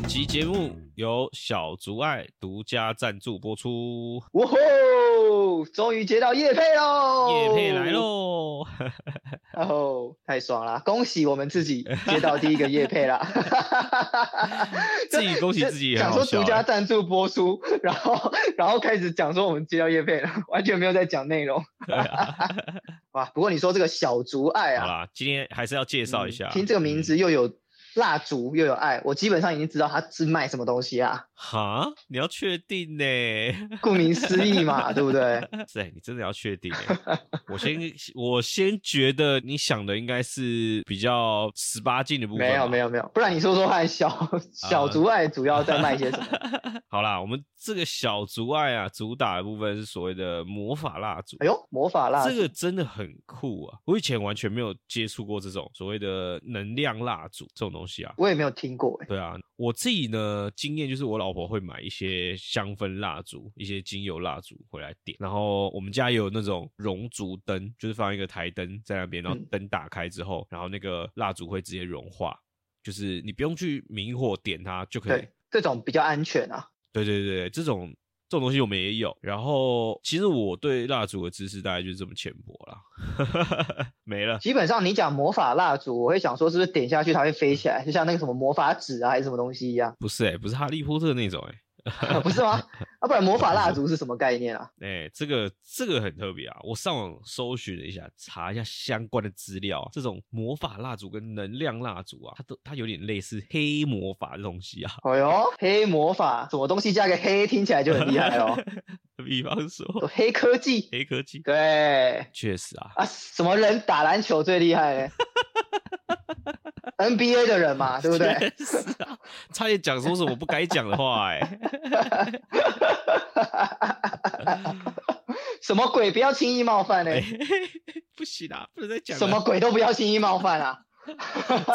本集节目由小竹爱独家赞助播出，哇吼！终于接到叶配喽，叶配来！喽！哦，太爽了！恭喜我们自己接到第一个叶配啦！自己恭喜自己讲说独家赞助播出，然后 然后开始讲说我们接到叶配了，完全没有在讲内容。哇！不过你说这个小竹爱啊，好啦，今天还是要介绍一下，嗯听这个名字嗯又有蜡烛又有爱，我基本上已经知道他是卖什么东西啊。哈，你要确定呢？顾名思义嘛，对不对？是欸，你真的要确定欸。我先 我先觉得你想的应该是比较十八禁的部分，没有没有。没有，不然你说说看，小小竹爱主要在卖些什么？好啦，我们这个小竹爱啊，主打的部分是所谓的魔法蜡烛。哎呦，魔法蜡烛，这个真的很酷啊！我以前完全没有接触过这种所谓的能量蜡烛这种东西啊。我也没有听过哎。对啊，我自己呢经验就是我老婆会买一些香氛蜡烛、一些精油蜡烛回来点，然后我们家也有那种熔烛灯，就是放一个台灯在那边，然后嗯。灯打开之后，然后那个蜡烛会直接融化，就是你不用去明火点它就可以对，这种比较安全啊。对对对，对这种这种东西我们也有。然后其实我对蜡烛的知识大概就是这么浅薄啦，没了。基本上你讲魔法蜡烛，我会想说是不是点下去它会飞起来，就像那个什么魔法纸啊还是什么东西一样，不是哎、不是哈利波特那种哎、不是吗？啊，不然魔法蜡烛是什么概念啊？哎、这个这个很特别啊！我上网搜寻了一下，查一下相关的资料啊。这种魔法蜡烛跟能量蜡烛啊，它都它有点类似黑魔法的东西啊。哎呦，黑魔法，什么东西加个黑，听起来就很厉害哦。比方说黑科技，黑科技，对确实啊，啊，什么人打篮球最厉害嘞？NBA 的人嘛，对不对？确实啊，差点讲出什么不该讲的话哎、什么鬼？不要轻易冒犯嘞！不行啊，不能再讲什么鬼都不要轻易冒犯啊！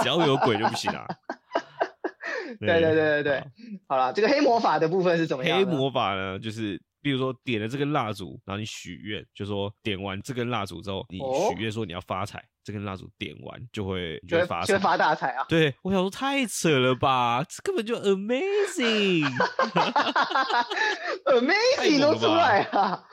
只要有鬼就不行啊。对对对对对好，好了，这个黑魔法的部分是怎么样黑？魔法呢，就是比如说点了这根蜡烛，然后你许愿，就说点完这根蜡烛之后，你哦许愿说你要发财，这根蜡烛点完就会你就就会会发财。就会发大财啊！对，我想说太扯了吧，这根本就 amazing，Amazing 都出来了，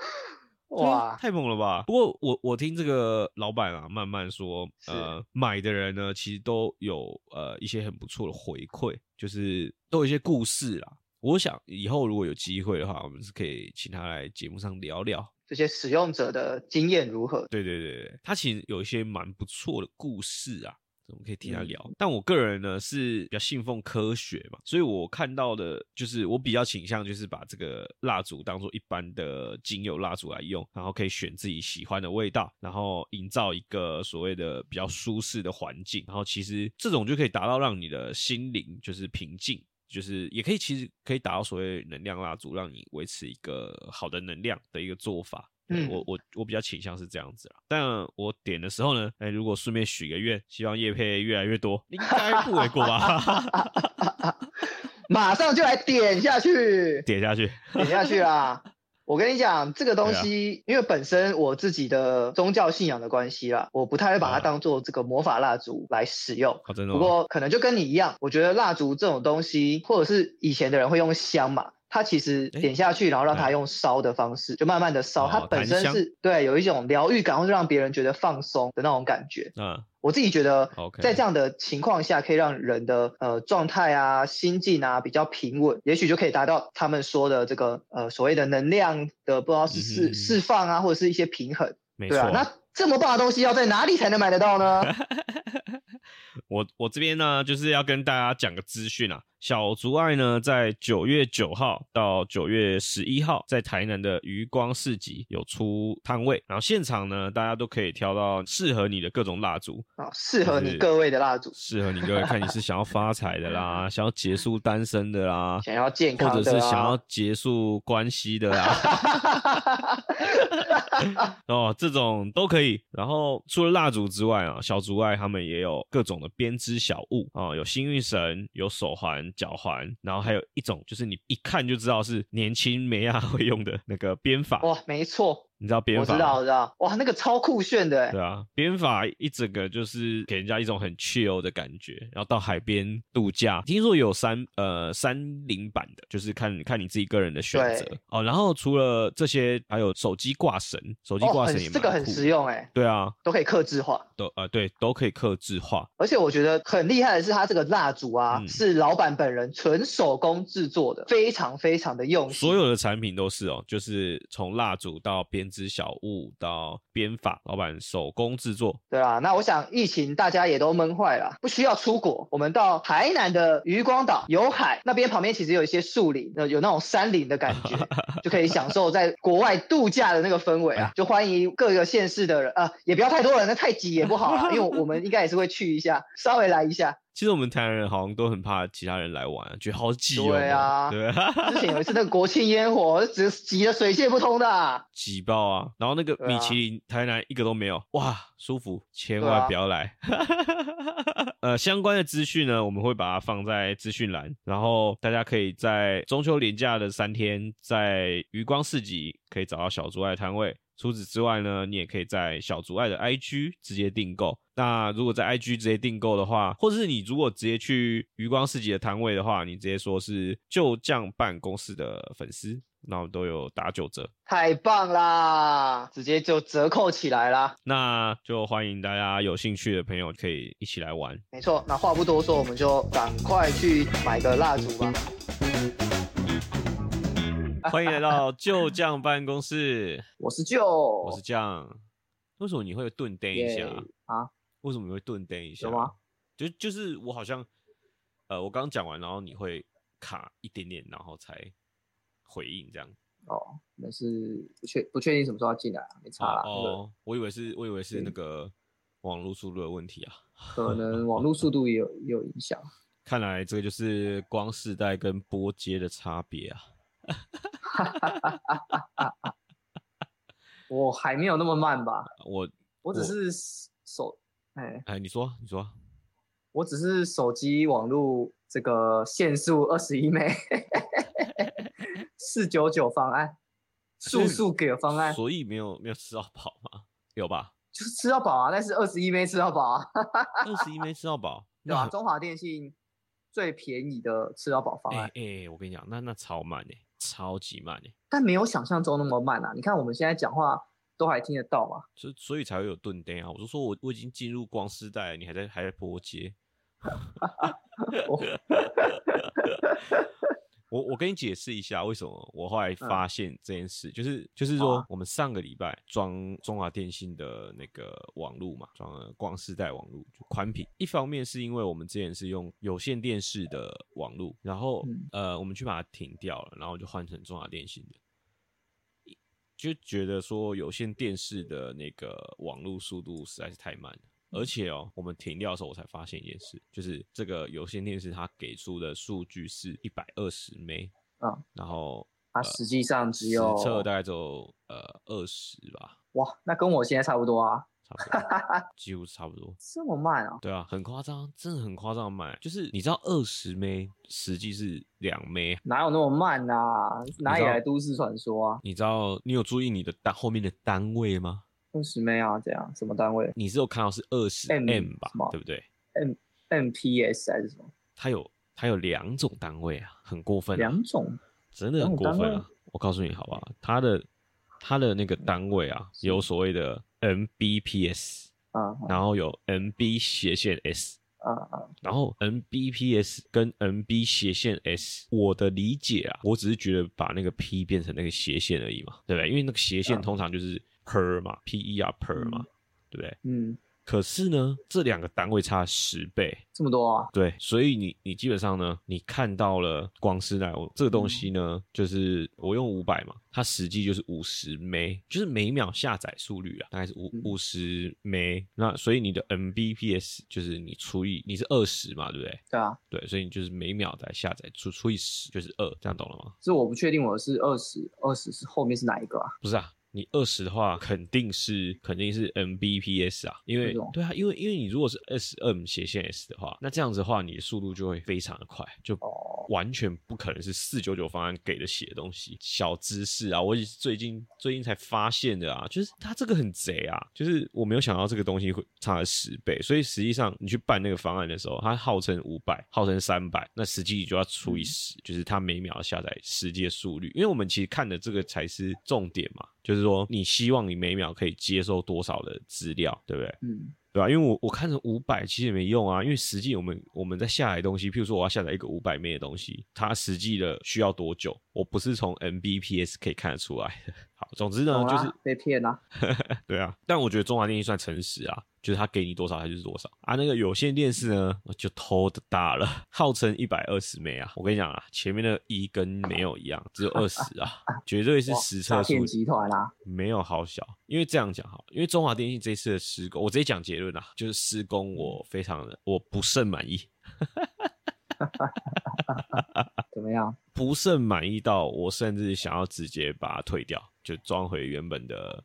哇！太猛了吧！不过我我听这个老板啊，慢慢说，是呃，买的人呢，其实都有呃一些很不错的回馈，就是都有一些故事啦。我想以后如果有机会的话，我们是可以请他来节目上聊聊。这些使用者的经验如何？对对对对，他其实有一些蛮不错的故事啊，我们可以听他嗯聊。但我个人呢是比较信奉科学嘛，所以我看到的就是我比较倾向就是把这个蜡烛当做一般的精油蜡烛来用，然后可以选自己喜欢的味道，然后营造一个所谓的比较舒适的环境，然后其实这种就可以达到让你的心灵就是平静。就是也可以，其实可以达到所谓能量蜡烛，让你维持一个好的能量的一个做法。嗯我我我比较倾向是这样子啦。但我点的时候呢，哎、如果顺便许个愿，希望叶配越来越多，应该不为过吧？马上就来点下去，点下去，点下去啦！我跟你讲，这个东啊西，因为本身我自己的宗教信仰的关系啦，我不太会把它啊当做这个魔法蜡烛来使用。好、真的不吗？过可能就跟你一样，我觉得蜡烛这种东西，或者是以前的人会用香嘛，它其实诶点下去，然后让它哎用烧的方式，就慢慢的烧，哦它本身是对有一种疗愈感，或是让别人觉得放松的那种感觉。嗯，我自己觉得在这样的情况下，可以让人的呃状态啊、心境啊比较平稳，也许就可以达到他们说的这个呃所谓的能量的不知道是释嗯释放啊，或者是一些平衡，没错。对啊。那这么棒的东西要在哪里才能买得到呢？我我这边呢，就是要跟大家讲个资讯啊。小竹爱呢，在九月九号到九月十一号，在台南的余光市集有出摊位，然后现场呢，大家都可以挑到适合你的各种蜡烛，啊，适合你各位的蜡烛，适合你各位看你是想要发财的啦，想要结束单身的啦，想要健或者康的、啊，是想要结束关系的啦，哦，这种都可以。然后除了蜡烛之外啊，小竹爱他们也有各种的编织小物啊、有幸运绳，有手环、脚环，然后还有一种就是你一看就知道是年轻美亚会用的那个编法。哇，没错，你知道编法？我知道，我知道，哇，那个超酷炫的欸，对啊，编法一整个就是给人家一种很 chill 的感觉，然后到海边度假，听说有三呃三零版的，就是看看你自己个人的选择哦。然后除了这些，还有手机挂绳，手机哦，挂绳也这个很实用哎，对啊，都可以克制化。都呃对都可以克制化，而且我觉得很厉害的是，它这个蜡烛啊，嗯是老板本人纯手工制作的，非常非常的用心。所有的产品都是哦，就是从蜡烛到编织小物到编法，老板手工制作。对啊，那我想疫情大家也都闷坏了，不需要出国，我们到台南的渔光岛有海，那边旁边其实有一些树林，呃有那种山林的感觉，就可以享受在国外度假的那个氛围啊。就欢迎各个县市的人，呃，也不要太多人，那太挤也不好啊，因为我们应该也是会去一下，稍微来一下。其实我们台南人好像都很怕其他人来玩，觉得好挤哦。对啊对啊，之前有一次那个国庆烟火，只挤得水泄不通的啊、挤爆啊！然后那个米其林台南一个都没有，哇，舒服，千万不要来。呃，相关的资讯呢，我们会把它放在资讯栏，然后大家可以在中秋连假的三天，在余光市集可以找到小猪爱摊位。除此之外呢，你也可以在小竹爱的 IG 直接订购。那如果在 IG 直接订购的话，或者是你如果直接去余光市集的摊位的话，你直接说是旧将办公室的粉丝，那我们都有打九折。太棒啦，直接就折扣起来啦。那就欢迎大家有兴趣的朋友可以一起来玩。没错，那话不多说，我们就赶快去买个蜡烛吧。欢迎来到旧将办公室，我是旧，我是酱。为什么你会顿呆一下？啊，为什么你会顿呆一下？有吗？就就是我好像，呃，我刚讲完，然后你会卡一点点，然后才回应这样。哦，那是不确不确定什么时候要进来啊，没差啦。那个哦，我以为是，我以为是那个网络速度的问题啊。可能 网络速度也有也有影响。看来这个就是光世代跟波接的差别啊。我还没有那么慢吧，我我只是手，哎，哎，你说，你说，我只是手机网络这个限速二十一枚四九九方案，速速给方案，所以没有没有吃到饱吗？有吧？就是吃到饱啊，但是二十一枚吃到饱啊，二十一没吃到饱，对吧？那中华电信最便宜的吃到饱方哎案，哎，我跟你讲，那那超慢哎，超级慢诶，但没有想象中那么慢啊。你看我们现在讲话都还听得到嘛？所以所以才会有顿呆啊！我就说我我已经进入光时代了，你还在还在波接。我我我跟你解释一下为什么我后来嗯发现这件事，就是就是说我们上个礼拜装中华电信的那个网路嘛，装了光世代网路就宽频。一方面是因为我们之前是用有线电视的网路，然后、嗯呃我们去把它停掉了，然后就换成中华电信的。就觉得说有线电视的那个网络速度实在是太慢了，而且哦，我们停掉的时候我才发现一件事，就是这个有线电视它给出的数据是一百二十 m 嗯，然后它实际上只实有测大概只有呃二十吧，哇，那跟我现在差不多啊，差不多，几乎差不多。这么慢啊？对啊，很夸张，真的很夸张的慢，就是你知道二十 m 实际是两枚哪有那么慢啊？哪里来都市传说啊？你知道你有注意你的单后面的单位吗？二十枚啊？这样什么单位你是有看到是二十 M m 吧对不对？？M MPS 还是什么？它有它有两种单位啊，很过分、啊，两种真的很过分啊！我告诉你好不好？它的它的那个单位啊，有所谓的 Mbps，啊然后有 MB 斜线 S，啊啊！然后 Mbps 跟 MB 斜线 S，我的理解啊，我只是觉得把那个 P 变成那个斜线而已嘛，对不对？因为那个斜线嗯通常就是 per 嘛，P E R per 嘛，嗯对不对？嗯，可是呢，这两个单位差十倍，这么多啊？对，所以你你基本上呢，你看到了光师奶这个东西呢，就是我用五百嘛，它实际就是五十 m 就是每秒下载速率啊，大概是五嗯五十 m 那所以你的 Mbps 就是你除以你是二十嘛，对不对？对啊，对，所以你就是每秒在下载除除以十就是二，这样懂了吗？是我不确定我是二十，二十是后面是哪一个啊？不是啊。你二十的话，肯定是肯定是 Mbps 啊，因为对啊，因为因为你如果是 SM 斜线 S 的话，那这样子的话，你的速度就会非常的快，就哦，完全不可能是四九九方案给的写的东西。小知识啊，我也是最近最近才发现的啊，就是它这个很贼啊，就是我没有想到这个东西会差了十倍，所以实际上你去办那个方案的时候，它号称五百，号称三百，那实际你就要除以十，就是它每秒下载实际的速率。因为我们其实看的这个才是重点嘛，就是说你希望你每秒可以接收多少的资料，对不对？嗯，对吧、因为我我看成五百其实也没用啊，因为实际我们我们在下载的东西，譬如说我要下载一个五百 M 的东西，它实际的需要多久，我不是从 Mbps 可以看得出来的。好，总之呢，就是被骗啦。对啊，但我觉得中华电信算诚实啊，就是他给你多少它就是多少啊。那个有线电视呢，就偷的大了，号称一百二十枚啊。我跟你讲啊，前面的一跟没有一样，只有二十啊，绝对是哇实测数集团啊，没有好小，因为这样讲好，因为中华电信这次的施工，我直接讲结论啊，就是施工我非常的我不甚满意，怎么样？不甚满意到我甚至想要直接把它退掉，就装回原本的，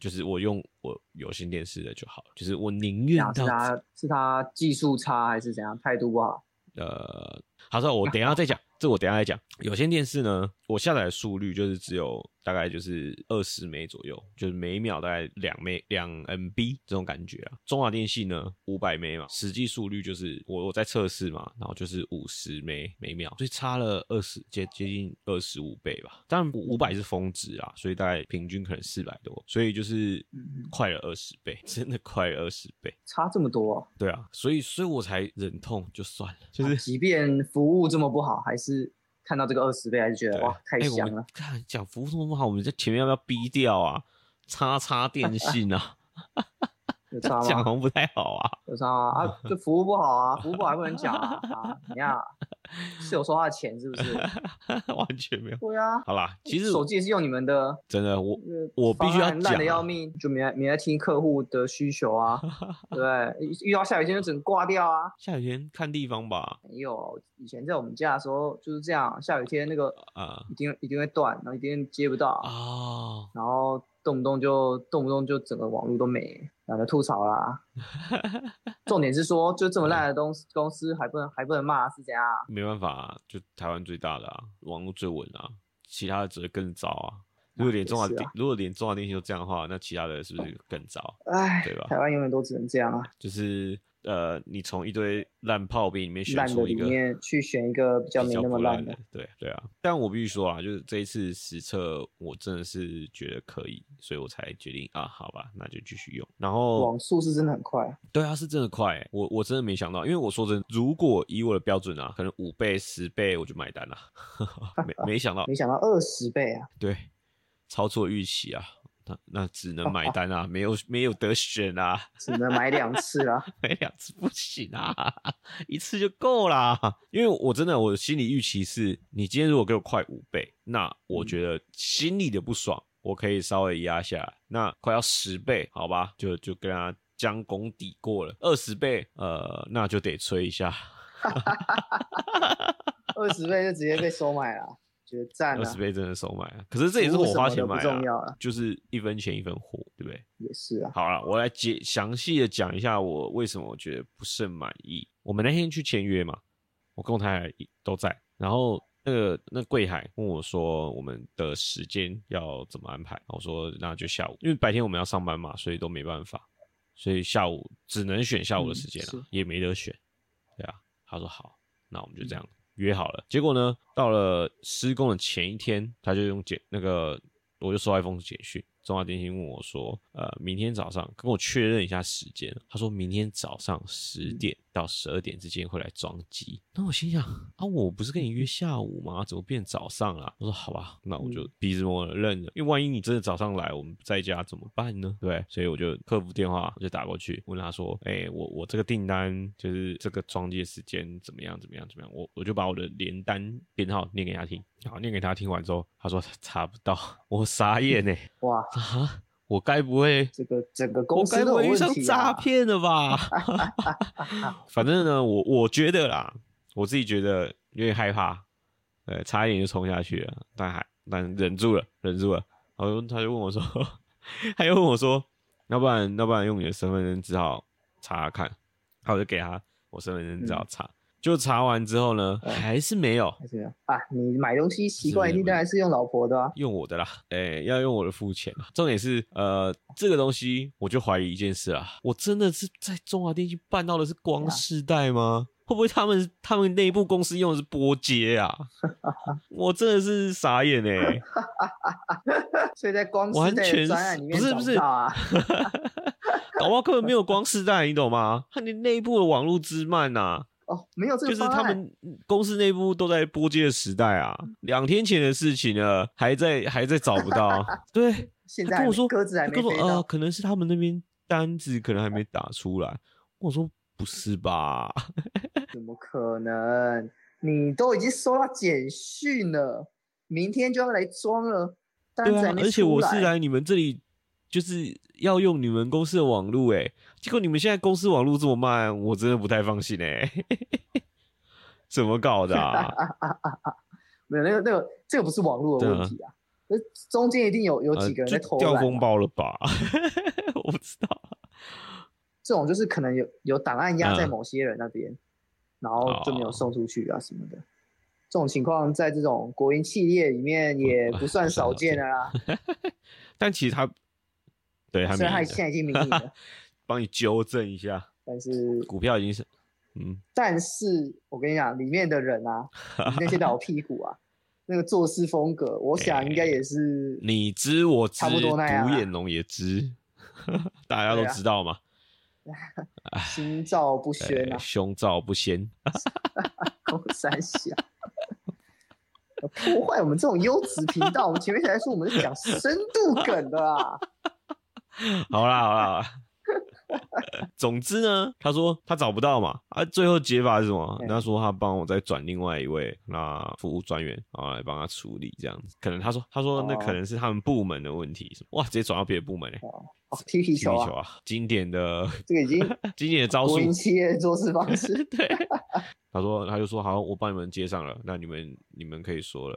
就是我用我有线电视的就好了，就是我宁愿讲是他是他技术差还是怎样？态度不好？呃，好，说我等一下再讲，这我等一下再讲。有线电视呢，我下载的速率就是只有大概就是二十枚左右，就是每秒大概两枚两 MB 这种感觉啊。中华电信呢五百枚嘛，实际速率就是我我在测试嘛，然后就是五十枚每秒，所以差了二十接接近二十五倍吧。当然五百是峰值啊，所以大概平均可能四百多，所以就是嗯快了二十倍，真的快了二十倍。差这么多哦、对啊，所以所以我才忍痛就算了，就是即便服务这么不好，还是看到这个二十倍，还是觉得哇太香了。看讲服务这么不好，我们在前面要不要逼掉啊？叉叉电信啊，有差吗？讲红不太好啊。有差吗？啊，就服务不好啊，服务不好还不能讲啊啊！你看啊，是有收他的钱是不是？完全没有。对啊，好啦，其实手机也是用你们的，真的我呃我必须要烂的要命，就没来没来听客户的需求啊，对？遇遇到下雨天就只能挂掉啊。下雨天看地方吧。没有，以前在我们家的时候就是这样，下雨天那个啊一定一定会断，然后一定接不到，啊，然后动不动就动不动就整个网络都没，懒得吐槽啦。重点是说，就这么烂的东西公司还不能还不能骂是怎样啊？没办法、啊，就台湾最大的啊，网络最稳啊，其他的只会更糟啊。如果连中华电、啊如果连中华电信都这样的话，那其他的是不是更糟？唉对吧，台湾永远都只能这样啊，就是呃，你从一堆烂炮兵里面选烂的里出一个面去选一个比较没那么烂的的。，对对啊。但我必须说啊，就是这一次实测，我真的是觉得可以，所以我才决定啊，好吧，那就继续用。然后网速是真的很快啊，对啊，是真的快欸，我我真的没想到，因为我说真，如果以我的标准啊，可能五倍、十倍我就买单了，没没想到，没想到二十倍啊！对，超出我预期啊，那那只能买单啊，没有没有得选啊，只能买两次啊。买两次不行啊，一次就够啦。因为我真的我心理预期是，你今天如果给我快五倍，那我觉得心里的不爽，我可以稍微压下来。那快要十倍，好吧，就就跟他将功抵过了。二十倍，呃，那就得催一下。二十倍就直接被收买了，觉得赞啊二十！倍真的收买啊！可是这也是我花钱买重要了，啊就是一分钱一分货，对不对？也是啊，好了，我来解详细的讲一下我为什么我觉得不甚满意。我们那天去签约嘛，我跟我太太都在，然后那个那柜台问我说我们的时间要怎么安排，我说那就下午，因为白天我们要上班嘛，所以都没办法，所以下午只能选下午的时间了、嗯也没得选。对啊，他说好，那我们就这样约好了。结果呢，到了施工的前一天，他就用简那个，我就收到一封简讯，中华电信问我说，呃，明天早上跟我确认一下时间。他说明天早上十点到十二点之间会来装机。那我心想啊，我不是跟你约下午吗？怎么变早上了？我说好吧，那我就鼻子摸了认了，因为万一你真的早上来，我们不在家怎么办呢？对，所以我就客服电话我就打过去问他说，哎、我我这个订单就是这个装机时间怎么样怎么样怎么样？我我就把我的连单编号念给他听，然后，念给他听完之后，他说查不到，我傻眼呢、哇，啊，我该不会这个整个我公司该不会遇上诈！骗了吧？反正呢，我我觉得啦，我自己觉得有点害怕，呃，差一点就冲下去了，但还但忍住了，忍住了。然后他就问我说，他又问我说，要不然要不然用你的身份证字号查查看，然后我就给他我身份证字号查，就查完之后呢，嗯还是没有还是没有啊？你买东西习惯是一定当然是用老婆的啊。用我的啦，哎、要用我的付钱啊。重点是，呃，这个东西我就怀疑一件事啦，我真的是在中华电信办到的是光世代吗？会不会他们他们内部公司用的是波接啊？我真的是傻眼哎、所以在光世代专案里面找不是不是到啊，搞不好根本没有光世代，你懂吗？他连内部的网络之慢呐、哦，没有这个就是他们公司内部都在波接的时代啊，两天前的事情呢，还在还在找不到。对，现在跟我说，鸽子还他跟我说呃，没飞到，可能是他们那边单子可能还没打出来。我说不是吧？怎么可能？你都已经收到简讯了，明天就要来装了，单对啊子还，没而且我是来你们这里就是要用你们公司的网络，哎，结果你们现在公司网络这么慢，我真的不太放心哎。怎么搞的啊？没有那个那个这个不是网络的问题啊，那中间一定有有呃几个人在偷懒啊、掉风暴了吧？我不知道。这种就是可能有有档案压在嗯某些人那边，然后就没有哦送出去啊什么的。这种情况在这种国营企业里面也不算少见的啦。但其实他对他虽然他现在已经民营了，帮你纠正一下，但是股票已经是嗯，但是我跟你讲，里面的人啊，那些老屁股啊，那个做事风格，我想应该也是你知我知，差不多那样啊独眼龙也知，大家都知道嘛。心照不宣哎啊，胸照不宣，公三小。破坏我们这种优质频道，我们前面才说我们是讲深度梗的啊。好啦好啦好啦。总之呢，他说他找不到嘛，啊，最后解法是什么？对他说他帮我再转另外一位那服务专员，然后来帮他处理这样子。可能他说他说那可哦能是他们部门的问题，哇，直接转到别的部门嘞、哦，哦踢皮球啊，皮球啊，经典的这个已经经典的招数国。营企业的做事方式。对，他说他就说好，我帮你们接上了，那你们你们可以说了。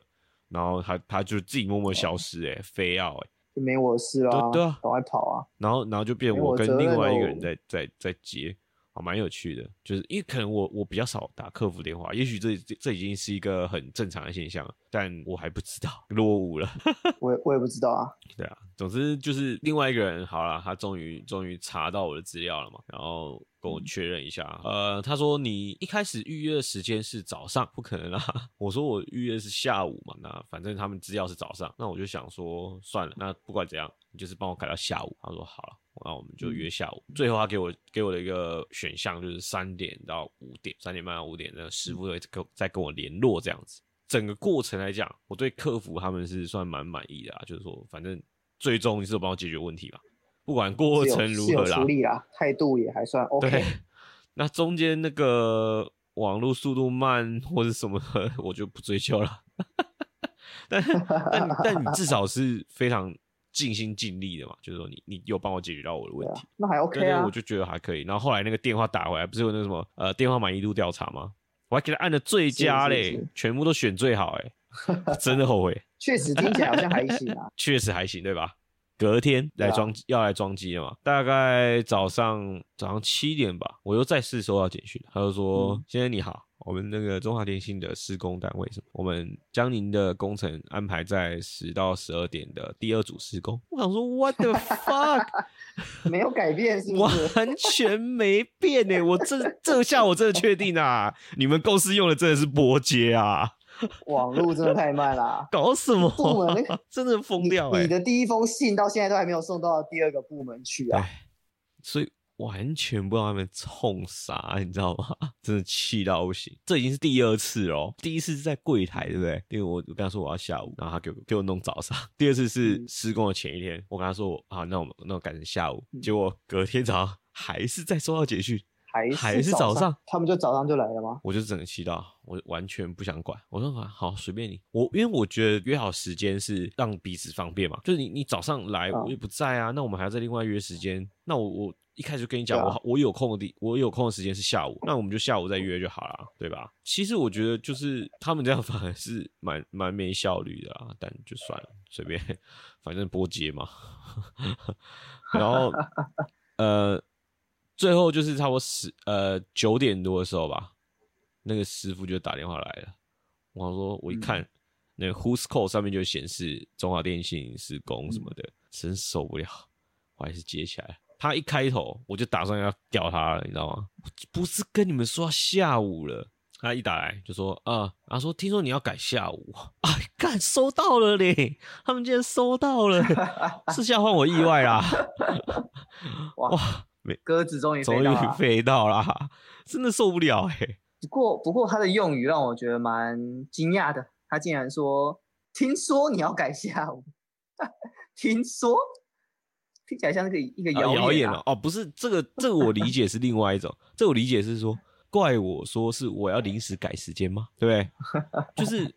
然后他他就自己默默消失、欸，哎，非要哎、就没我的事啊，对对啊。赶快跑啊！然后然后就变我跟另外一个人哦在在在接，啊，蛮有趣的，就是因为可能我我比较少打客服电话，也许这这这已经是一个很正常的现象了，但我还不知道落伍了。我也我也不知道啊，对啊，总之就是另外一个人好了，他终于终于查到我的资料了嘛，然后跟我确认一下，呃，他说你一开始预约的时间是早上，不可能啊，我说我预约是下午嘛，那反正他们资料是早上，那我就想说算了，那不管怎样，你就是帮我改到下午。他说好了。那我们就约下午。最后他给我给我的一个选项就是三点到五点，三点半到五点，那个师傅会跟再跟我联络这样子。整个过程来讲，我对客服他们是算蛮满意的啊，就是说反正最终你是有帮我解决问题嘛，不管过程如何啦态度也还算 OK。对，那中间那个网络速度慢或者什么的，我就不追究了。但但但你至少是非常尽心尽力的嘛，就是说你你有帮我解决到我的问题啊，，那还 OK 我。就觉得还可以。然后后来那个电话打回来，不是有那个什么呃电话满意度调查吗？我还给他按了最佳嘞，是是全部都选最好哎，真的后悔。确实听起来好像还行啊。确实还行，对吧？隔天来装啊装、要来装机了嘛，大概早上早上七点吧，我又再次收到简讯，他就说：“嗯先生你好，我们那个中华电信的施工单位什么，我们将您的工程安排在十到十二点的第二组施工。”我想说，What the fuck，没有改变是不是？完全没变呢！我这这下我真的确定啊，你们公司用的真的是波接啊，网络真的太慢啦。搞什么？真的疯掉哎、你的第一封信到现在都还没有送到第二个部门去啊。哎，所以完全不知道他们冲啥，你知道吗？真的气到不行。这已经是第二次了哦，第一次是在柜台，对不对？因为我我跟他说我要下午，然后他给我给我弄早上。第二次是嗯施工的前一天，我跟他说我啊，那我们那我改成下午。嗯结果隔天早上还是再收到简讯，还还是早早上，他们就早上就来了吗？我就整个气到，我完全不想管。我说啊，好，随便你。我因为我觉得约好时间是让彼此方便嘛，就是你你早上来，啊我也不在啊，那我们还要再另外约时间。那我我一开始就跟你讲，啊我我有空的地，我有空的时间是下午，那我们就下午再约就好了，对吧？其实我觉得就是他们这样 反而是蛮蛮没效率的啊，但就算了，随便，反正波接嘛。然后 呃，最后就是差不多十呃九点多的时候吧，那个师傅就打电话来了。我说我一嗯看，那个 Who's Call 上面就显示中华电信是工什么的，真受不了，我还是接起来。他一开头我就打算要吊他了，你知道吗？不是跟你们说要下午了。他一打来就说啊，他说听说你要改下午，哎，干收到了嘞，他们竟然收到了，是吓换我意外啦，哇哇，鸽子终于终于飞到啦，真的受不了哎、不过不过他的用语让我觉得蛮惊讶的，他竟然说：“听说你要改下午。”听说听起来像是个一个啊谣言了哦，不是这个，这个我理解是另外一种，这个我理解是说怪我说是我要临时改时间吗？对不对？就是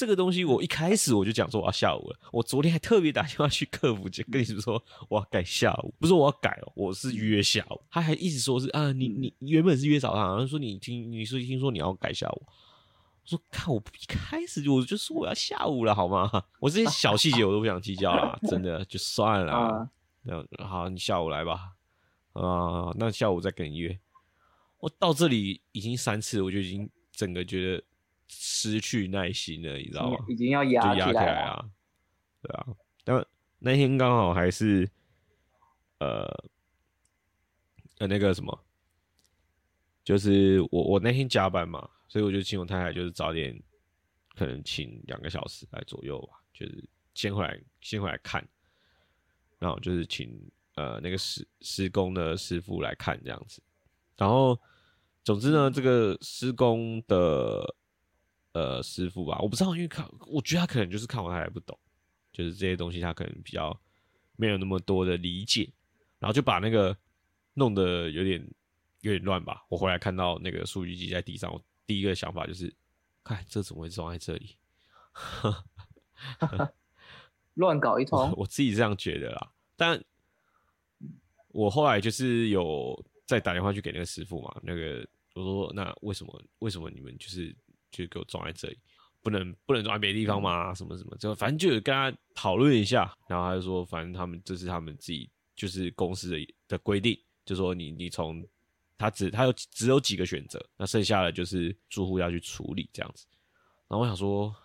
这个东西，我一开始我就讲说我要下午了，我昨天还特别打电话去客服就跟你说我要改下午，不是我要改哦，我是约下午，他还一直说是啊，你你你原本是约早上，然后说你听你说听说你要改下午。我说看，我一开始我就说我要下午了，好吗？我这些小细节我都不想计较了，真的就算了那好，你下午来吧。啊、那下午再跟你约。我到这里已经三次，我就已经整个觉得失去耐心了，你知道吗？已经要就压压起来了。啊，对啊。但那天刚好还是呃呃那个什么，就是我我那天加班嘛，所以我就请我太太就是早点，可能请两个小时来左右吧，就是先回来先回来看，然后就是请呃那个施施工的师傅来看这样子，然后总之呢，这个施工的呃师傅吧，我不知道，因为看我觉得他可能就是看我他还不懂，就是这些东西他可能比较没有那么多的理解，然后就把那个弄得有点有点乱吧。我回来看到那个数据机在地上，我第一个想法就是，看这怎么会装在这里？乱搞一我通，我自己这样觉得啦，但我后来就是有再打电话去给那个师傅嘛，那个我说那为什么为什么你们就是就给我装在这里，不能不能装在别的地方吗？什么什么，就反正就有跟他讨论一下，然后他就说，反正他们这是他们自己就是公司的的规定，就说你你从他只他有只有几个选择，那剩下的就是住户要去处理这样子。然后我想说，干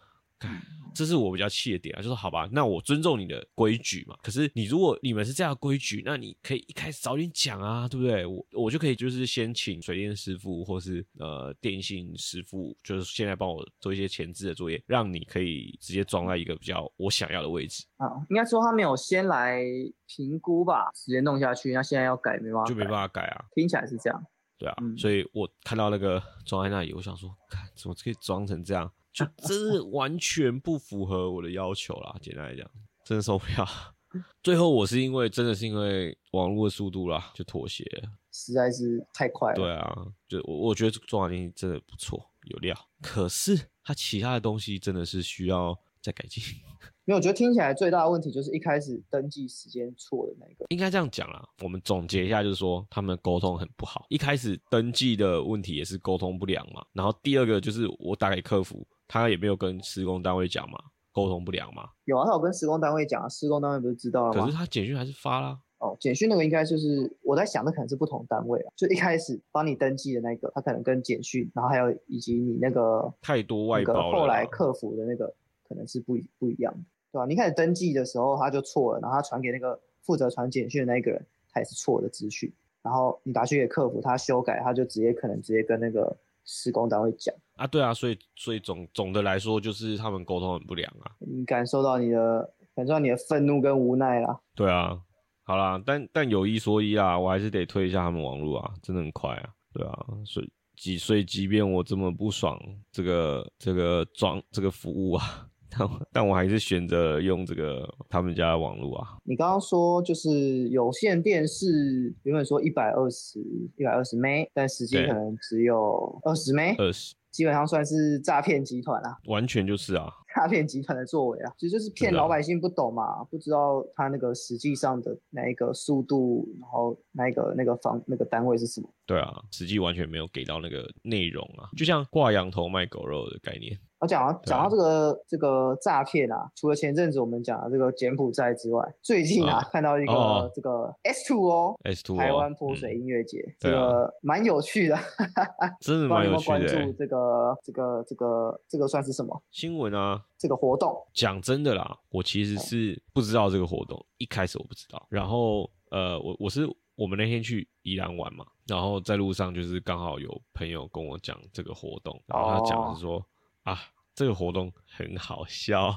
这是我比较气的点啊，就是好吧，那我尊重你的规矩嘛。可是你如果你们是这样的规矩，那你可以一开始早点讲啊，对不对？我我就可以就是先请水电师傅或是呃电信师傅，就是现在帮我做一些前置的作业，让你可以直接装在一个比较我想要的位置，啊，应该说他没有先来评估吧，直接弄下去，那现在要改没办法，就没办，法改啊。听起来是这样。对啊，嗯所以我看到那个装在那里，我想说，看怎么可以装成这样，就 真的完全不符合我的要求啦。简单来讲，真的受不了。最后我是因为真的是因为网络的速度啦，就妥协了。实在是太快了。对啊，就我我觉得中华电信真的不错，有料。可是它其他的东西真的是需要再改进。没有，我觉得听起来最大的问题就是一开始登记时间错的那个。应该这样讲啦，我们总结一下，就是说他们沟通很不好。一开始登记的问题也是沟通不良嘛，然后第二个就是我打给客服，他也没有跟施工单位讲嘛，沟通不良嘛。有啊，他有跟施工单位讲啊，施工单位不是知道了吗可是？他简讯还是发啦。哦，简讯那个应该就是我在想，那可能是不同单位啊。就一开始帮你登记的那个，他可能跟简讯，然后还有以及你那个太多外包。后来客服的那个可能是不一不一样的，对吧、你一开始登记的时候他就错了，然后他传给那个负责传简讯的那个人，他也是错的资讯，然后你打去给客服，他修改，他就直接可能直接跟那个施工单位讲，啊，对啊，所以所以总总的来说就是他们沟通很不良啊。你感受到你的感受到你的愤怒跟无奈啦。对啊，好啦，但但有一说一啊，我还是得推一下他们网络啊，真的很快啊，对啊，所以即所以即便我这么不爽这个这个装这个服务啊，但 但我还是选择用这个他们家的网络啊。你刚刚说就是有线电视原本说一百二十一百二十 m 但实际可能只有二十 m 二十基本上算是诈骗集团啊。完全就是啊，诈骗集团的作为啊，其实就是骗老百姓不懂嘛，不知道他那个实际上的那一个速度，然后那一个那个方那个单位是什么。对啊，实际完全没有给到那个内容啊，就像挂羊头卖狗肉的概念。讲到讲到这个这个诈骗啊，除了前阵子我们讲的这个柬埔寨之外，最近啊啊看到一个哦。这个 S Two O S Two 台湾泼水音乐节，这个蛮有趣的，真的蛮有趣的欸关注这个这个这个这个算是什么？新闻啊。这个活动。讲真的啦，我其实是不知道这个活动，一开始我不知道。然后呃，我我是我们那天去宜兰玩嘛，然后在路上就是刚好有朋友跟我讲这个活动，然后他讲的是说、啊，这个活动很好笑，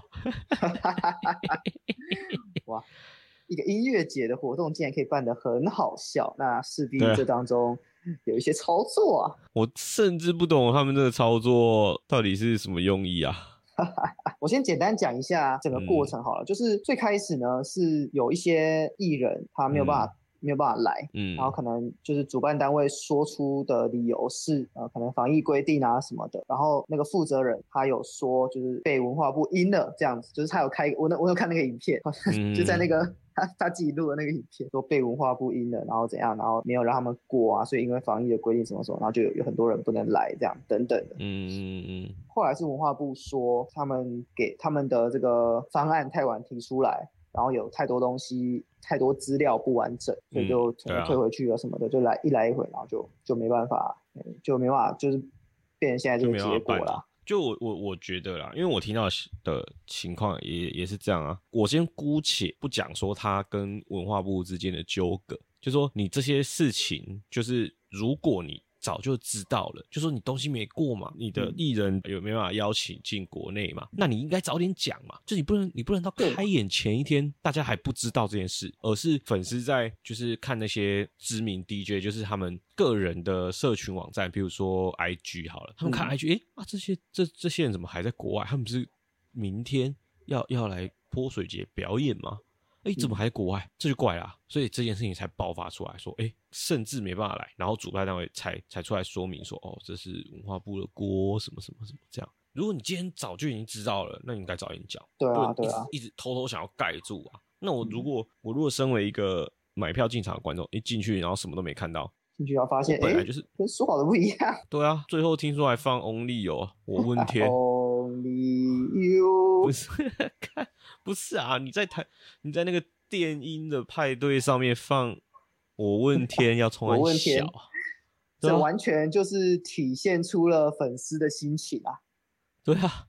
哇，一个音乐节的活动竟然可以办得很好笑，那势必这当中有一些操作啊。我甚至不懂他们这个操作到底是什么用意啊。我先简单讲一下整个过嗯程好了，就是最开始呢是有一些艺人他没有办法、没有办法来，嗯。然后可能就是主办单位说出的理由是呃可能防疫规定啊什么的，然后那个负责人他有说就是被文化部阴了这样子，就是他有开我那我有看那个影片，就在那嗯。个 他他自己录的那个影片，说被文化部阴了，然后怎样，然后没有让他们过啊，所以因为防疫的规定什么什么，然后就有有很多人不能来这样等等的。嗯嗯嗯。后来是文化部说他们给他们的这个方案太晚提出来，然后有太多东西、太多资料不完整，所以就可对啊能退回去了什么的，就来一来一回，然后就就没办法，嗯就没办法，就是变成现在这就个结果啦。就我我我觉得啦，因为我听到的情况也也是这样啊。我先姑且不讲说他跟文化部之间的纠葛，就说你这些事情，就是如果你早就知道了，就说你东西没过嘛，你的嗯艺人有没办法邀请进国内嘛？那你应该早点讲嘛，就你不能你不能到开演前一天大家还不知道这件事，而是粉丝在就是看那些知名 DJ，就是他们个人的社群网站，比如说 IG 好了，他们看嗯 IG，诶、啊这些这这些人怎么还在国外？他们不是明天要要来泼水节表演吗？哎、怎么还在国外？这就怪啦、所以这件事情才爆发出来说，哎、甚至没办法来，然后主办单位才才出来说明说，哦，这是文化部的锅，什么什么什么这样。如果你今天早就已经知道了，那你应该早点讲，对啊对啊一直偷偷想要盖住啊。那我如果我如果身为一个买票进场的观众，一进去然后什么都没看到，进去要发现，哎本来，就是跟说好的不一样。对啊，最后听说还放 Only 哦，我问天。Only you，不是，看不是啊！你在台，你在那个电音的派对上面放《我问天》要冲很我问天小这完全就是体现出了粉丝的心情啊！对啊，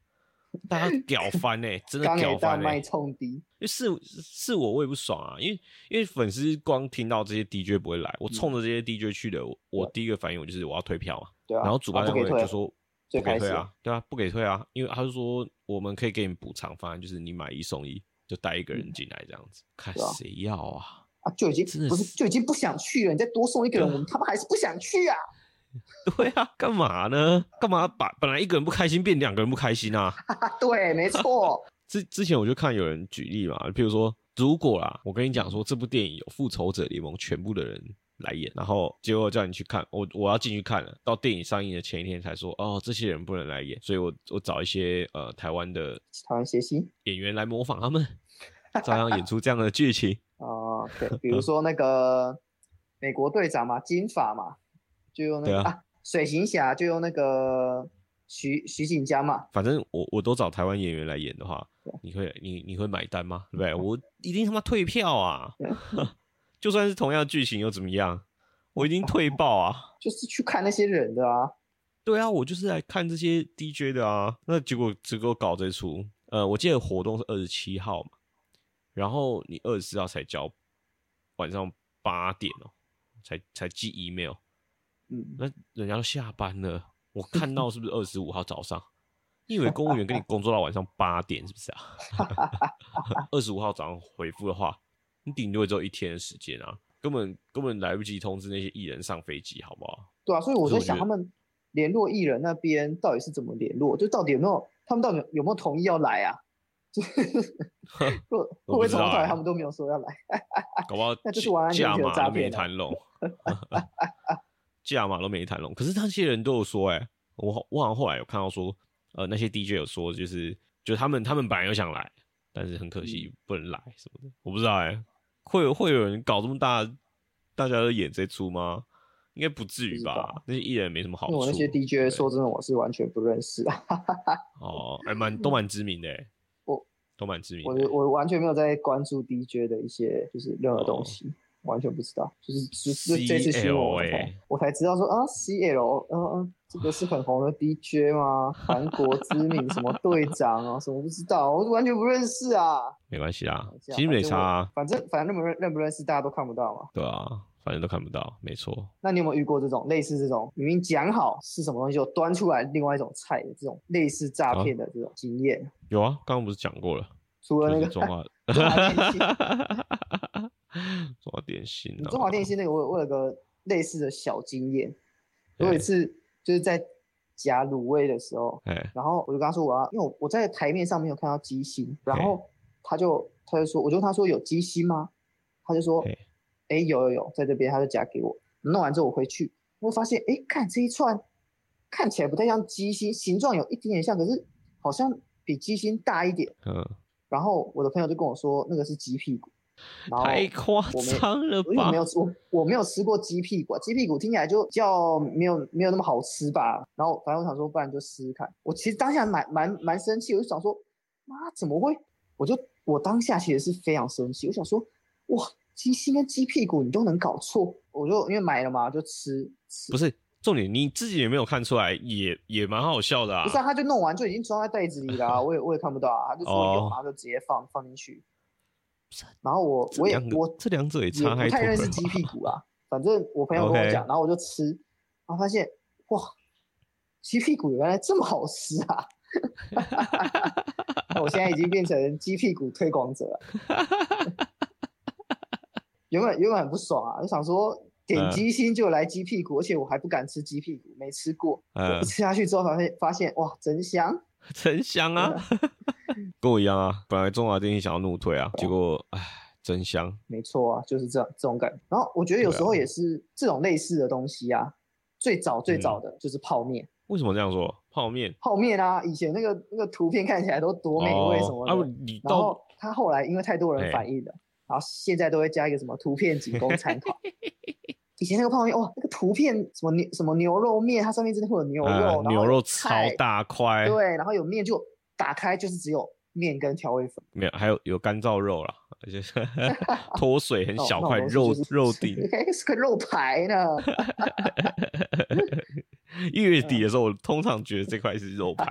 大家屌翻哎、真的屌翻哎、也大卖冲低，因为是是我我也不爽啊，因为因为粉丝光听到这些 DJ 不会来，我冲着这些 DJ 去的，我我第一个反应我就是我要退票嘛，对啊，然后主办单位就说最开始不给退啊，对啊，不给退啊，因为他就说我们可以给你补偿方案，就是你买一送一，就带一个人进来这样子，看谁要啊。啊，就已经不是就已经不想去了，你再多送一个人，他们还是不想去啊！对啊，干嘛呢？干嘛把本来一个人不开心变两个人不开心啊？哈哈，对，没错，之之前我就看有人举例嘛，譬如说，如果啦，我跟你讲说这部电影有复仇者联盟全部的人来演，然后结果叫你去看，我我要进去看了，到电影上映的前一天才说，哦，这些人不能来演，所以我我找一些呃台湾的台湾谐星演员来模仿他们，照样演出这样的剧情。啊，对，比如说那个 美国队长嘛，金发嘛，就用那个啊，水行侠就用那个徐徐锦江嘛，反正我我都找台湾演员来演的话，你会你你会买单吗？对不对？我一定他妈退票啊！就算是同样的剧情又怎么样？我已经退爆啊！就是去看那些人的啊，对啊，我就是来看这些 DJ 的啊。那结果只给我搞这出，呃，我记得活动是二十七号嘛，然后你二十四号才交，晚上八点哦、才才寄 email，嗯，那人家都下班了，我看到是不是二十五号早上？你以为公务员跟你工作到晚上八点是不是啊？二十五号早上回复的话，你顶多只有一天的时间啊，根本根本来不及通知那些艺人上飞机，好不好？对啊，所以我在想他们联络艺人那边到底是怎么联络，就到底有没有他们到底有有没有同意要来啊？就是 会会不会从头到尾他们都没有说要来？搞不好 那就是完完全诈骗啊谈拢，价码都没谈拢。可是那些人都有说、欸，哎，我好我好像后来有看到说，呃，那些 DJ 有说，就是就他们他们本来有想来，但是很可嗯惜不能来什么的，我不知道哎、会有会有人搞这么大，大家都演这出吗？应该不至于吧？那些艺人没什么好处。我那些 DJ 说真的我是完全不认识啊，哦，还蛮都蛮知名的欸，我都蛮知名。我我完全没有在关注 DJ 的一些就是任何哦东西。完全不知道，就是就是这次新闻我我才知道说啊，CL，嗯嗯，这个是很红的 DJ 吗？韩国知名什么队长啊，什么不知道，我完全不认识啊。没关系啦，这样其实没反正我差啊，反正反正认不认认不认识大家都看不到嘛。对啊，反正都看不到，没错。那你有没有遇过这种类似这种明明讲好是什么东西，就端出来另外一种菜的这种类似诈骗的这种经验？有啊，刚刚不是讲过了，除了那个中华 中华电信，中华电信啊，中华电信那个我有我有个类似的小经验，我有一次就是在夹卤味的时候，哎，然后我就跟他说我要，因为我我在台面上没有看到鸡心，然后他就他就说，我就问他说有鸡心吗？他就说嘿，哎有有有，在这边，他就夹给我。弄完之后我回去，我发现哎，看这一串看起来不太像鸡心，形状有一点点像，可是好像比鸡心大一点。嗯，然后我的朋友就跟我说那个是鸡屁股，然后太夸张了吧因为我没？有吃我我没有吃过鸡屁股、啊，鸡屁股听起来就叫没有没有那么好吃吧。然后反正我想说，不然就试试看。我其实当下蛮蛮蛮生气，我就想说，妈怎么会？我就我当下其实是非常生气，我想说，哇，鸡心跟鸡屁股你都能搞错，我就因为买了嘛，就吃吃。不是重点，你自己也没有看出来，也也蛮好笑的啊不。是啊，他就弄完就已经装在袋子里了、啊，我也我也看不到啊，他就说有，哦然后就直接放放进去。然后我我也我这两者也也差太不太认识鸡屁股啊，反正我朋友跟我讲，然后我就吃，然后发现哇，鸡屁股原来这么好吃啊！那我现在已经变成鸡屁股推广者了。原本原本很不爽啊，就想说点嗯鸡心就来鸡屁股，而且我还不敢吃鸡屁股，没吃过。吃下去之后发现发现哇，真香！真香啊，跟我一样啊。本来中华电信想要怒退啊，结果唉，真香。没错啊，就是这样这种感觉。然后我觉得有时候也是这种类似的东西啊，最早最嗯早的就是泡面。为什么这样说？泡面泡面啊，以前那个那个图片看起来都多美味什么的，哦啊，你然后他后来因为太多人哎反映了，然后现在都会加一个什么图片仅供参考。以前那个泡面哇，那个图片什么牛什么牛肉面，它上面真的会有牛肉，牛肉超，大块，对，然后有面就打开就是只有面跟调味粉，没有还有有干燥肉啦，而且 脱水很小块肉肉丁。是个肉排呢。月底的时候，我通常觉得这块是肉排。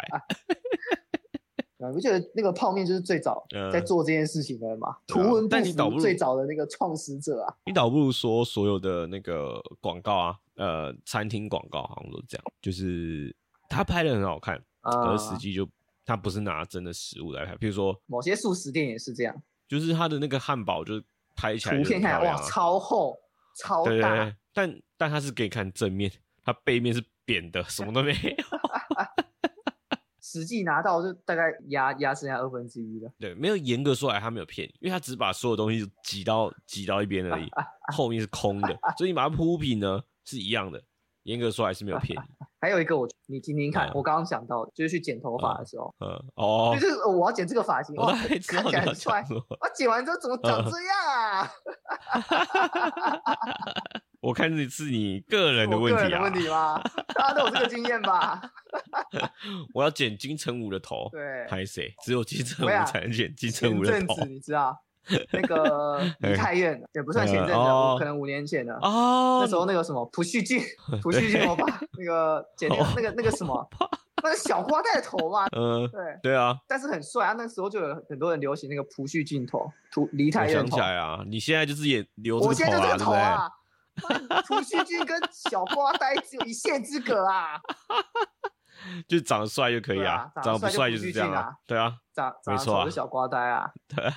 啊，我觉得那个泡面就是最早嗯在做这件事情的嘛，图文不但你倒不如符最早的那个创始者啊。你倒不如说所有的那个广告啊，呃，餐厅广告好像都这样，就是他拍的很好看，可啊是实际就他不是拿真的食物来拍，比如说某些素食店也是这样，就是他的那个汉堡就是拍起来就图片看哇超厚超大但但他是给你看正面，他背面是扁的，什么都没有。实际拿到就大概压压剩下二分之一了。对，没有严格说来，他没有骗你，因为他只是把所有东西挤到挤到一边而已，后面是空的，所以你把它铺平呢是一样的。严格说来是没有骗你。还有一个我你听听看嗯，我刚刚想到就是去剪头发的时候，嗯，哦就，是呃我要剪这个发型，哇，我很帅。我剪完之后怎么长这样啊？我看这是你个人的问题啊问。题吗？大家都有这个经验吧？我要剪金城武的头，对，拍谁？只有金城武才能剪金城武的头前阵子你知道 那个 梨泰院也不算前阵子可能五年前的。哦。那时候那个什么朴叙俊，朴叙俊，我把那个剪那个那个那个什么，那个小花带的头嘛，嗯，对，对啊，但是很帅啊。那时候就有很多人流行那个朴叙俊头，涂梨我泰院头想起。来啊，你现在就是也留这个我现在就这头啊，对不对？个头啊，朴叙俊跟小瓜呆只有一线之隔啊，就长得帅就可以啊啊，长得不帅就是这样啊。对啊，长长得没错啊小瓜呆啊。对啊，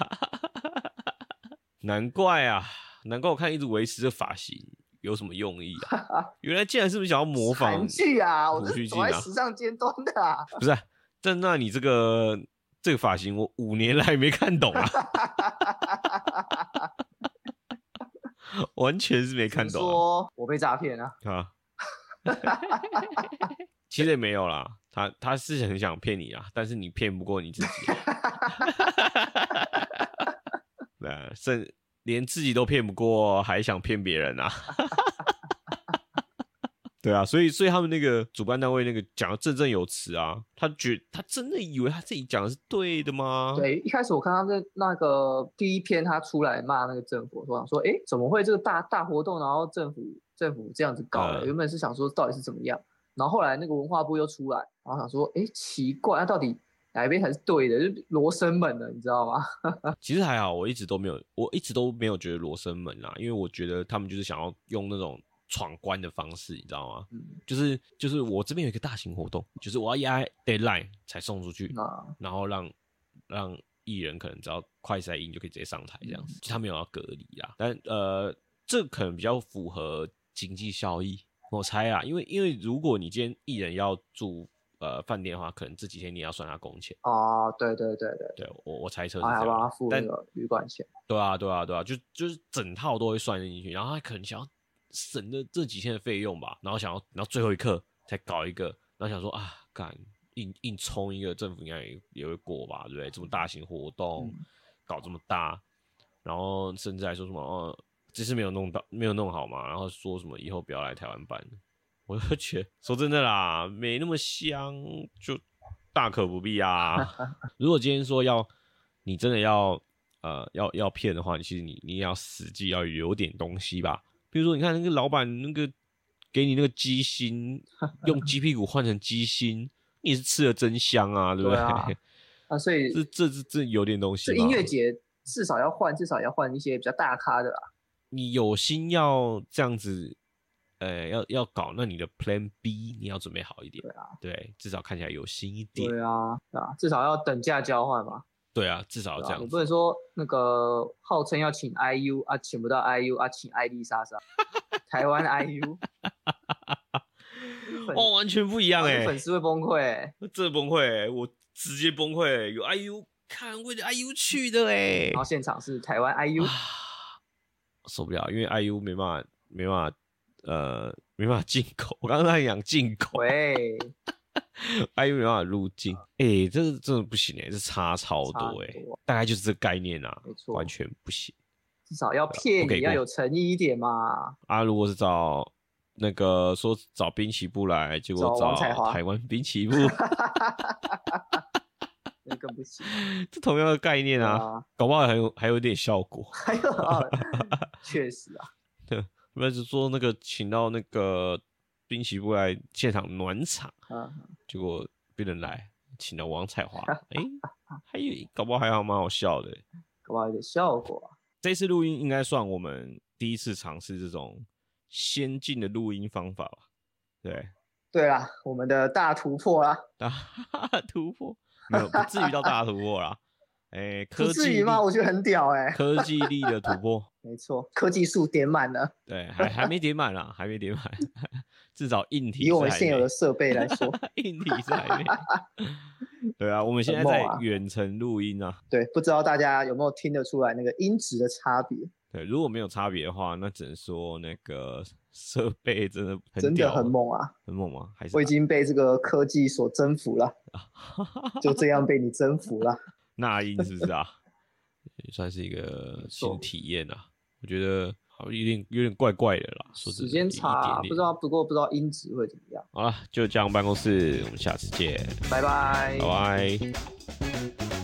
难怪啊，难怪我看一直维持这发型有什么用意啊？原来竟然是不是想要模仿韩？剧啊，我是走在时尚尖端的啊。不是啊，但那你这个这个发型，我五年来没看懂啊，完全是没看懂啊。说我被诈骗啊？啊，其实也没有啦，他他是很想骗你啊，但是你骗不过你自己，对啊，甚连自己都骗不过，还想骗别人啊？对啊，所以所以他们那个主办单位那个讲的振振有词啊，他觉他真的以为他自己讲的是对的吗？对，一开始我看他在那个第一篇他出来骂那个政府，我想说，哎，怎么会这个大大活动，然后政府政府这样子搞的？原本是想说到底是怎么样，然后后来那个文化部又出来，然后想说，哎，奇怪，那到底哪一边才是对的？就罗生门了，你知道吗？其实还好，我一直都没有，我一直都没有觉得罗生门啊，因为我觉得他们就是想要用那种。闯关的方式，你知道吗？嗯，就是就是我这边有一个大型活动，就是我要压 deadline 才送出去，然后让让艺人可能只要快赛音就可以直接上台这样子，他没有要隔离啊。但呃，这可能比较符合经济效益，我猜啊，因为因为如果你今天艺人要住呃饭店的话，可能这几天你要算他工钱哦，对对对对，对我我猜测是这样，他付那个旅馆钱，对啊对啊对啊，就就是整套都会算进去，然后他可能想要。省了这几天的费用吧，然后想要，然后最后一刻才搞一个，然后想说啊，干硬硬冲一个，政府应该也也会过吧，对不对？这么大型活动搞这么大，然后甚至还说什么哦，这次没有弄到，没有弄好嘛，然后说什么以后不要来台湾办，我就觉得说真的啦，没那么香，就大可不必啊。如果今天说要你真的要呃要要骗的话，你其实你你也要实际要有点东西吧。比如说，你看那个老板，那个给你那个鸡心，用鸡屁股换成鸡心，你是吃的真香啊，对不对？啊，所以这这这这有点东西。这音乐节至少要换，至少要换一些比较大咖的啦。你有心要这样子，呃，要要搞，那你的 Plan B 你要准备好一点。对啊，对，至少看起来有心一点。对啊，啊，至少要等价交换嘛。对啊，至少要这样。你不能说那个号称要请 IU 啊，请不到 IU 啊，请艾丽莎莎，台湾 IU，哦，完全不一样哎，粉丝会崩溃，这崩溃，我直接崩溃。有 IU 看，为了 IU 去的哎，然后现场是台湾 IU，受不了，因为 IU 没办法，没办法，呃，没办法进口。我刚刚在讲进口。喂。U 没办法入境，哎，这个真的不行哎，这差超多哎，大概就是这个概念啊，没错，完全不行，至少要骗你要有诚意一点嘛。啊，如果是找那个说找滨崎步来，结果找台湾 滨崎步，那更不行。这同样的概念啊，搞不好还有还有点效果，还有啊，确实啊，对，不是说那个请到那个。滨崎步来现场暖场，结果别人来请了王彩华，哎，还有搞不好还好，蛮好笑的，搞不好有点效果。这次录音应该算我们第一次尝试这种先进的录音方法吧？对，对啦，我们的大突破啦，大 突破没有，不至于到大突破啦。哎，不至于吗？我觉得很屌哎，科技力的突破，没错，科技树点满了，对，还还没点满啦，还没点满。至少硬体以我们现有的设备来说，硬体是还没。对啊，我们现在在远程录音啊。对，不知道大家有没有听得出来那个音质的差别？对，如果没有差别的话，那只能说那个设备真的真的很猛啊，很猛吗？还是我已经被这个科技所征服了，就这样被你征服了。那英是不是啊？也算是一个新体验啊，我觉得好。有点有点怪怪的啦，时间差，不知道，不过不知道音质会怎么样。好了，就这样，办公室，我们下次见，拜拜，拜拜。